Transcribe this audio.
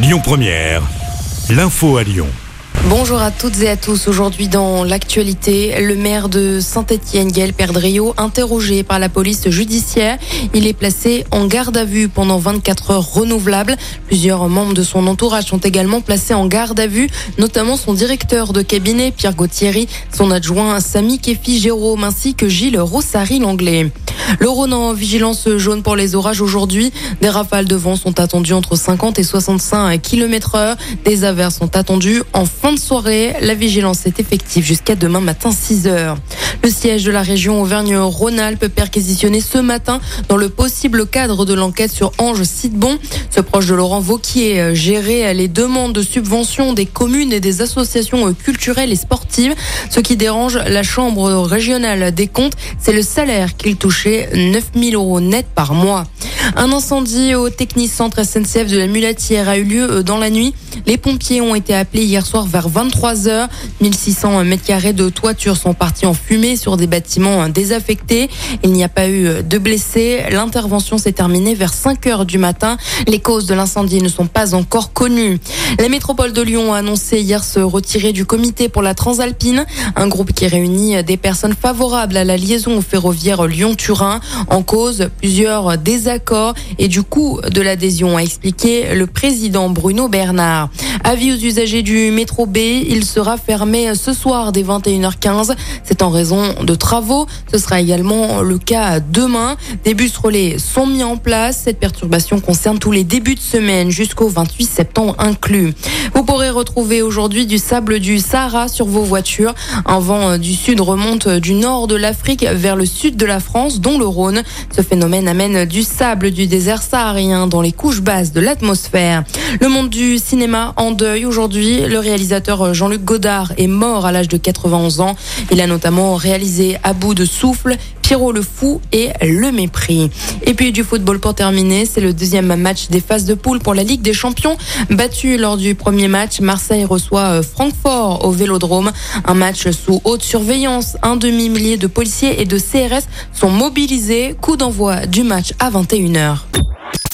Lyon Première, l'info à Lyon. Bonjour à toutes et à tous. Aujourd'hui dans l'actualité, le maire de Saint-Étienne, Gaël Perdriau, interrogé par la police judiciaire. Il est placé en garde à vue pendant 24 heures renouvelables. Plusieurs membres de son entourage sont également placés en garde à vue, notamment son directeur de cabinet, Pierre Gauthieri, son adjoint Samy Kefi Jérôme, ainsi que Gilles Rossary-Langlais. Le Rhône en vigilance jaune pour les orages aujourd'hui. Des rafales de vent sont attendues entre 50 et 65 km heure. Des averses sont attendues en fin de soirée. La vigilance est effective jusqu'à demain matin 6 heures. Le siège de la région Auvergne-Rhône-Alpes perquisitionné ce matin dans le possible cadre de l'enquête sur Ange Sidebon. Ce proche de Laurent Vauquier gérait les demandes de subventions des communes et des associations culturelles et sportives. Ce qui dérange la Chambre régionale des comptes, c'est le salaire qu'il touchait, 9 000 euros net par mois. Un incendie au Technicentre SNCF de la Mulatière a eu lieu dans la nuit. Les pompiers ont été appelés hier soir vers 23 h 1600 mètres carrés de toiture sont partis en fumée sur des bâtiments désaffectés. Il n'y a pas eu de blessés. L'intervention s'est terminée vers 5 heures du matin. Les causes de l'incendie ne sont pas encore connues. La métropole de Lyon a annoncé hier se retirer du comité pour la Transalpine, un groupe qui réunit des personnes favorables à la liaison ferroviaire Lyon-Turin. En cause, plusieurs désaccords et du coût de l'adhésion, a expliqué le président Bruno Bernard. Avis aux usagers du métro B, il sera fermé ce soir dès 21h15. C'est en raison de travaux. Ce sera également le cas demain. Des bus relais sont mis en place. Cette perturbation concerne tous les débuts de semaine jusqu'au 28 septembre inclus. Vous pourrez retrouver aujourd'hui du sable du Sahara sur vos voitures. Un vent du sud remonte du nord de l'Afrique vers le sud de la France, dont le Rhône. Ce phénomène amène du sable du désert saharien dans les couches basses de l'atmosphère. Le monde du cinéma en deuil aujourd'hui. Le réalisateur Jean-Luc Godard est mort à l'âge de 91 ans. Il a notamment réalisé À bout de souffle, Pierrot le Fou et Le Mépris. Et puis du football pour terminer, c'est le deuxième match des phases de poule pour la Ligue des Champions. Battu lors du premier match, Marseille reçoit Francfort au Vélodrome. Un match sous haute surveillance. Un demi-millier de policiers et de CRS sont mobilisés. Coup d'envoi du match à 21h.